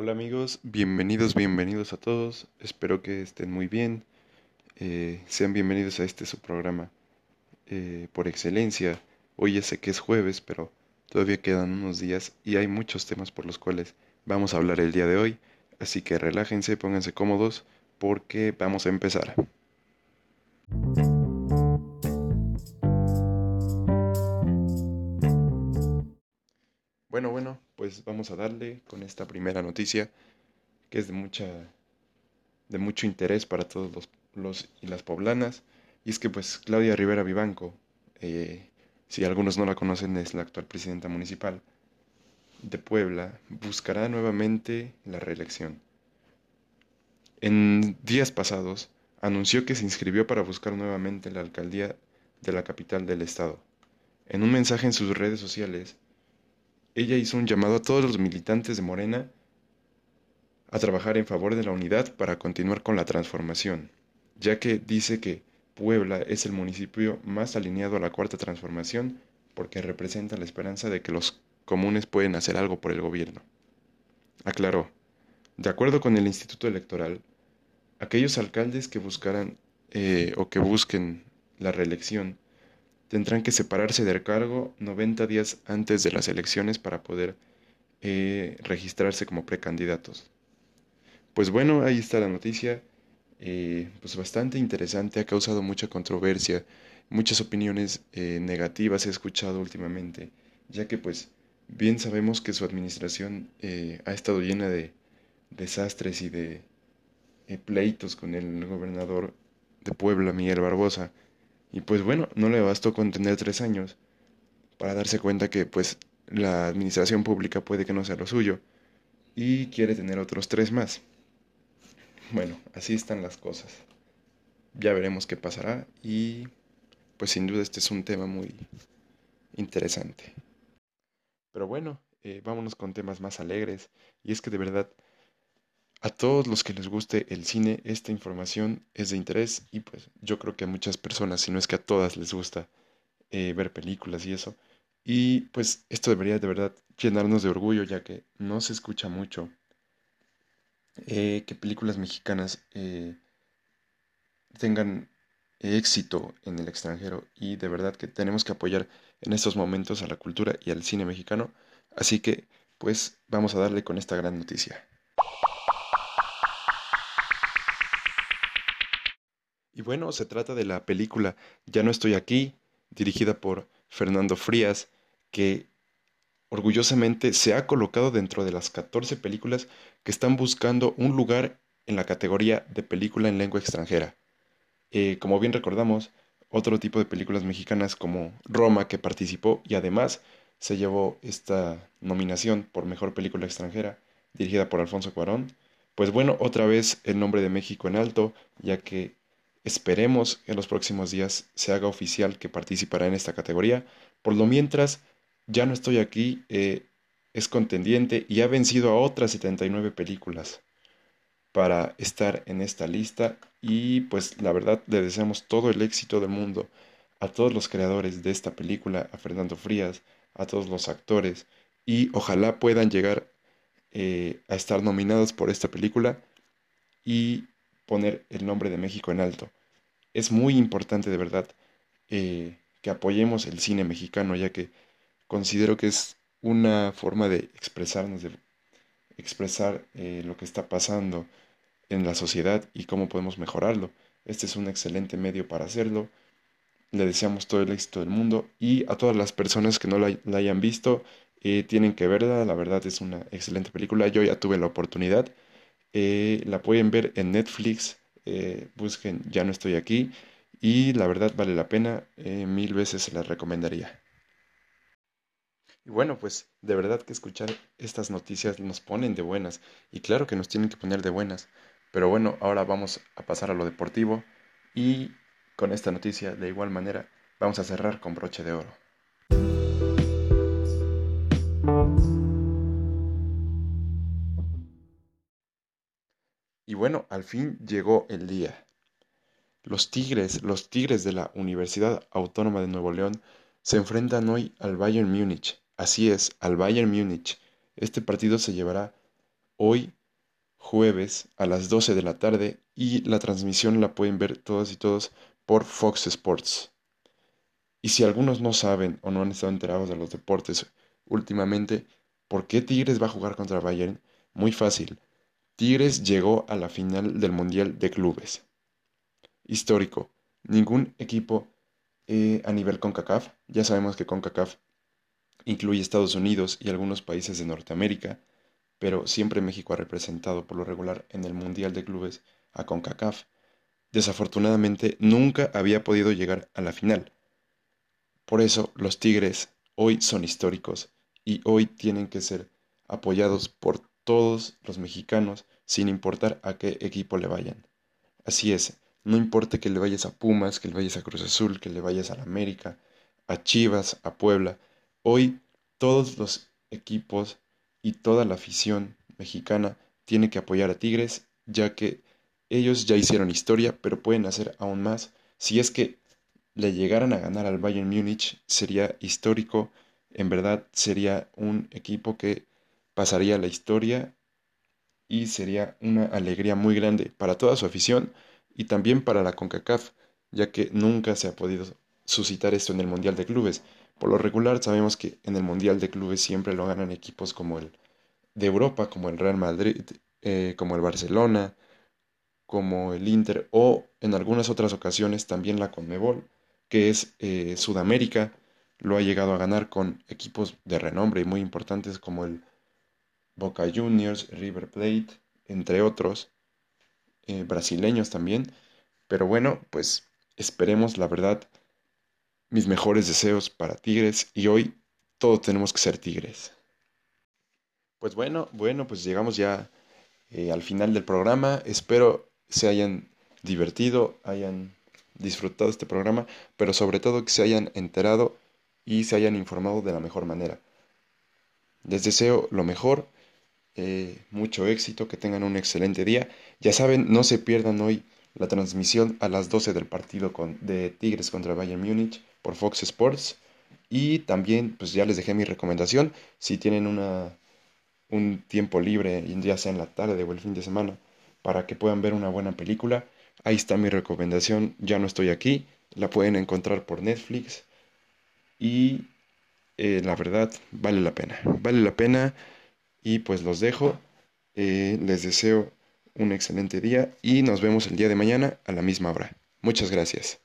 Hola amigos, bienvenidos, bienvenidos a todos. Espero que estén muy bien. Eh, sean bienvenidos a este su programa eh, por excelencia. Hoy ya sé que es jueves, pero todavía quedan unos días y hay muchos temas por los cuales vamos a hablar el día de hoy. Así que relájense, pónganse cómodos porque vamos a empezar. Bueno, bueno, pues vamos a darle con esta primera noticia que es de mucha de mucho interés para todos los, los y las poblanas. Y es que pues Claudia Rivera Vivanco eh, si algunos no la conocen es la actual presidenta municipal de Puebla buscará nuevamente la reelección. En días pasados anunció que se inscribió para buscar nuevamente la alcaldía de la capital del estado. En un mensaje en sus redes sociales ella hizo un llamado a todos los militantes de Morena a trabajar en favor de la unidad para continuar con la transformación, ya que dice que Puebla es el municipio más alineado a la cuarta transformación porque representa la esperanza de que los comunes pueden hacer algo por el gobierno. Aclaró, de acuerdo con el Instituto Electoral, aquellos alcaldes que buscaran eh, o que busquen la reelección tendrán que separarse del cargo 90 días antes de las elecciones para poder eh, registrarse como precandidatos. Pues bueno, ahí está la noticia, eh, pues bastante interesante, ha causado mucha controversia, muchas opiniones eh, negativas he escuchado últimamente, ya que pues bien sabemos que su administración ha estado llena de desastres y de pleitos con el gobernador de Puebla, Miguel Barbosa, y pues bueno, no le bastó con tener tres años para darse cuenta que pues la administración pública puede que no sea lo suyo y quiere tener otros tres más. Bueno, así están las cosas. Ya veremos qué pasará y pues sin duda este es un tema muy interesante. Pero bueno, eh, vámonos con temas más alegres y es que de verdad a todos los que les guste el cine, esta información es de interés y pues yo creo que a muchas personas, si no es que a todas les gusta eh, ver películas y eso. Y pues esto debería de verdad llenarnos de orgullo ya que no se escucha mucho eh, que películas mexicanas eh, tengan éxito en el extranjero y de verdad que tenemos que apoyar en estos momentos a la cultura y al cine mexicano. Así que pues vamos a darle con esta gran noticia. Y bueno, se trata de la película Ya no estoy aquí, dirigida por Fernando Frías, que orgullosamente se ha colocado dentro de las 14 películas que están buscando un lugar en la categoría de película en lengua extranjera. Eh, como bien recordamos, otro tipo de películas mexicanas como Roma que participó y además se llevó esta nominación por Mejor Película Extranjera, dirigida por Alfonso Cuarón. Pues bueno, otra vez el nombre de México en alto, ya que Esperemos que en los próximos días se haga oficial que participará en esta categoría. Por lo mientras, ya no estoy aquí, eh, es contendiente y ha vencido a otras 79 películas para estar en esta lista. Y pues la verdad le deseamos todo el éxito del mundo a todos los creadores de esta película, a Fernando Frías, a todos los actores. Y ojalá puedan llegar eh, a estar nominados por esta película y poner el nombre de México en alto es muy importante de verdad eh, que apoyemos el cine mexicano, ya que considero que es una forma de expresarnos, de expresar eh, lo que está pasando en la sociedad y cómo podemos mejorarlo. Este es un excelente medio para hacerlo. Le deseamos todo el éxito del mundo y a todas las personas que no la, hayan visto, eh, tienen que verla. La verdad es una excelente película. Yo ya tuve la oportunidad. la pueden ver en Netflix eh, busquen Ya no estoy aquí y la verdad vale la pena, eh, mil veces se las recomendaría. Y bueno, pues de verdad que escuchar estas noticias nos ponen de buenas y claro que nos tienen que poner de buenas, pero bueno, ahora vamos a pasar a lo deportivo y con esta noticia de igual manera vamos a cerrar con broche de oro. Bueno, al fin llegó el día. Los Tigres, los Tigres de la Universidad Autónoma de Nuevo León, se enfrentan hoy al Bayern Múnich. Así es, al Bayern Múnich. Este partido se llevará hoy jueves a las 12 de la tarde y la transmisión la pueden ver todas y todos por Fox Sports. Y si algunos no saben o no han estado enterados de los deportes últimamente, ¿por qué Tigres va a jugar contra Bayern? Muy fácil. Tigres llegó a la final del Mundial de Clubes. Histórico. Ningún equipo eh, a nivel CONCACAF, ya sabemos que CONCACAF incluye Estados Unidos y algunos países de Norteamérica, pero siempre México ha representado por lo regular en el Mundial de Clubes a CONCACAF. Desafortunadamente nunca había podido llegar a la final. Por eso los Tigres hoy son históricos y hoy tienen que ser apoyados por todos los mexicanos sin importar a qué equipo le vayan. Así es, no importa que le vayas a Pumas, que le vayas a Cruz Azul, que le vayas a la América, a Chivas, a Puebla, hoy todos los equipos y toda la afición mexicana tiene que apoyar a Tigres, ya que ellos ya hicieron historia, pero pueden hacer aún más. Si es que le llegaran a ganar al Bayern Múnich, sería histórico, en verdad sería un equipo que pasaría la historia y sería una alegría muy grande para toda su afición y también para la CONCACAF, ya que nunca se ha podido suscitar esto en el Mundial de Clubes. Por lo regular sabemos que en el Mundial de Clubes siempre lo ganan equipos como el de Europa, como el Real Madrid, eh, como el Barcelona, como el Inter o en algunas otras ocasiones también la Conmebol, que es eh, Sudamérica, lo ha llegado a ganar con equipos de renombre y muy importantes como el Boca Juniors, River Plate, entre otros, eh, brasileños también. Pero bueno, pues esperemos la verdad mis mejores deseos para Tigres y hoy todos tenemos que ser Tigres. Pues bueno, bueno, pues llegamos ya eh, al final del programa. Espero se hayan divertido, hayan disfrutado este programa, pero sobre todo que se hayan enterado y se hayan informado de la mejor manera. Les deseo lo mejor, eh, mucho éxito, que tengan un excelente día. Ya saben, no se pierdan hoy la transmisión a las 12 del partido con, de Tigres contra Bayern Múnich por Fox Sports. Y también, pues ya les dejé mi recomendación, si tienen una, un tiempo libre, ya sea en la tarde o el fin de semana, para que puedan ver una buena película, ahí está mi recomendación, ya no estoy aquí, la pueden encontrar por Netflix. Y eh, la verdad vale la pena, vale la pena y pues los dejo, eh, les deseo un excelente día y nos vemos el día de mañana a la misma hora. Muchas gracias.